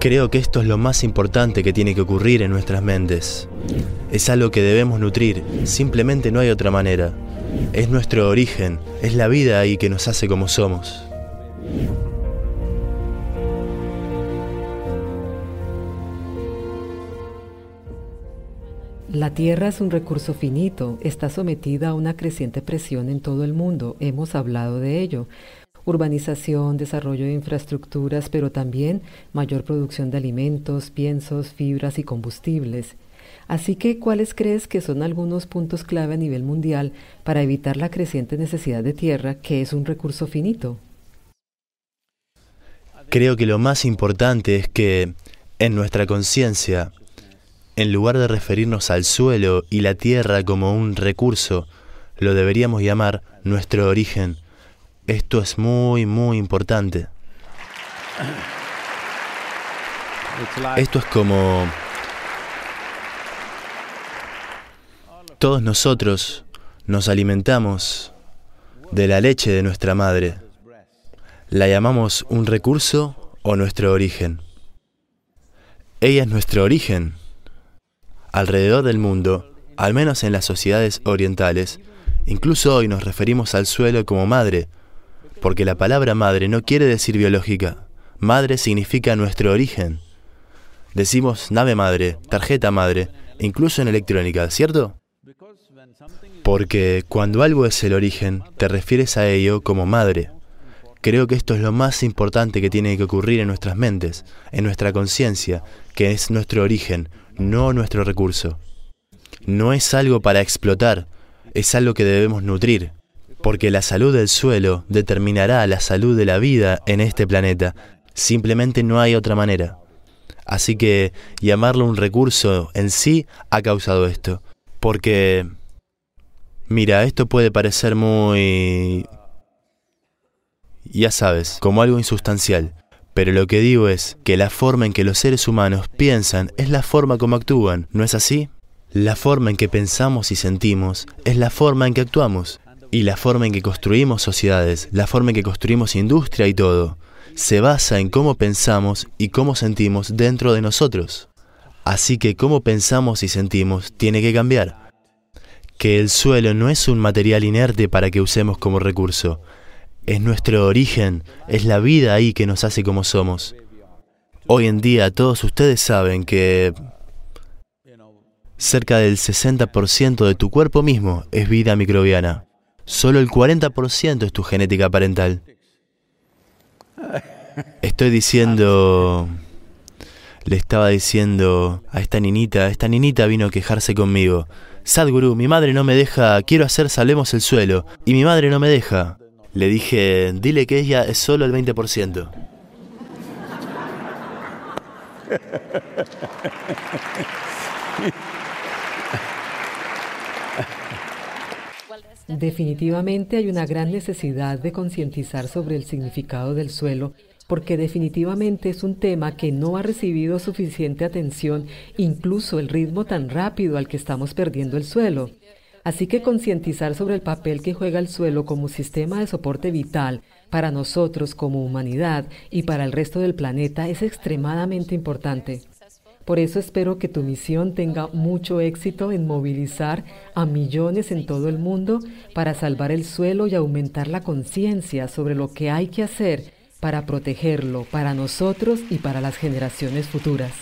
Creo que esto es lo más importante que tiene que ocurrir en nuestras mentes. Es algo que debemos nutrir, simplemente no hay otra manera. Es nuestro origen, es la vida ahí que nos hace como somos. La tierra es un recurso finito, está sometida a una creciente presión en todo el mundo, hemos hablado de ello. Urbanización, desarrollo de infraestructuras, pero también mayor producción de alimentos, piensos, fibras y combustibles. Así que, ¿cuáles crees que son algunos puntos clave a nivel mundial para evitar la creciente necesidad de tierra, que es un recurso finito? Creo que lo más importante es que en nuestra conciencia en lugar de referirnos al suelo y la tierra como un recurso, lo deberíamos llamar nuestro origen. Esto es muy, muy importante. Esto es como... Todos nosotros nos alimentamos de la leche de nuestra madre. ¿La llamamos un recurso o nuestro origen? Ella es nuestro origen Alrededor del mundo, al menos en las sociedades orientales, incluso hoy nos referimos al suelo como madre, porque la palabra madre no quiere decir biológica. Madre significa nuestro origen. Decimos nave madre, tarjeta madre, incluso en electrónica, ¿cierto? Porque cuando algo es el origen, te refieres a ello como madre. Creo que esto es lo más importante que tiene que ocurrir en nuestras mentes, en nuestra conciencia, que es nuestro origen, no nuestro recurso. No es algo para explotar, es algo que debemos nutrir, porque la salud del suelo determinará la salud de la vida en este planeta. Simplemente no hay otra manera. Así que llamarlo un recurso en sí ha causado esto. Porque, mira, esto puede parecer muy... Ya sabes, como algo insustancial. Pero lo que digo es que la forma en que los seres humanos piensan es la forma como actúan, ¿no es así? La forma en que pensamos y sentimos es la forma en que actuamos. Y la forma en que construimos sociedades, la forma en que construimos industria y todo, se basa en cómo pensamos y cómo sentimos dentro de nosotros. Así que cómo pensamos y sentimos tiene que cambiar. Que el suelo no es un material inerte para que usemos como recurso, es nuestro origen, es la vida ahí que nos hace como somos. Hoy en día todos ustedes saben que cerca del 60% de tu cuerpo mismo es vida microbiana. Solo el 40% es tu genética parental. Estoy diciendo... Le estaba diciendo a esta niñita, esta niñita vino a quejarse conmigo. Sadhguru, mi madre no me deja, quiero hacer salemos el suelo, y mi madre no me deja. Le dije, dile que ella es solo el 20%. Definitivamente hay una gran necesidad de concientizar sobre el significado del suelo porque definitivamente es un tema que no ha recibido suficiente atención, incluso el ritmo tan rápido al que estamos perdiendo el suelo. Así que concientizar sobre el papel que juega el suelo como sistema de soporte vital para nosotros como humanidad y para el resto del planeta es extremadamente importante. Por eso espero que tu misión tenga mucho éxito en movilizar a millones en todo el mundo para salvar el suelo y aumentar la conciencia sobre lo que hay que hacer para protegerlo para nosotros y para las generaciones futuras.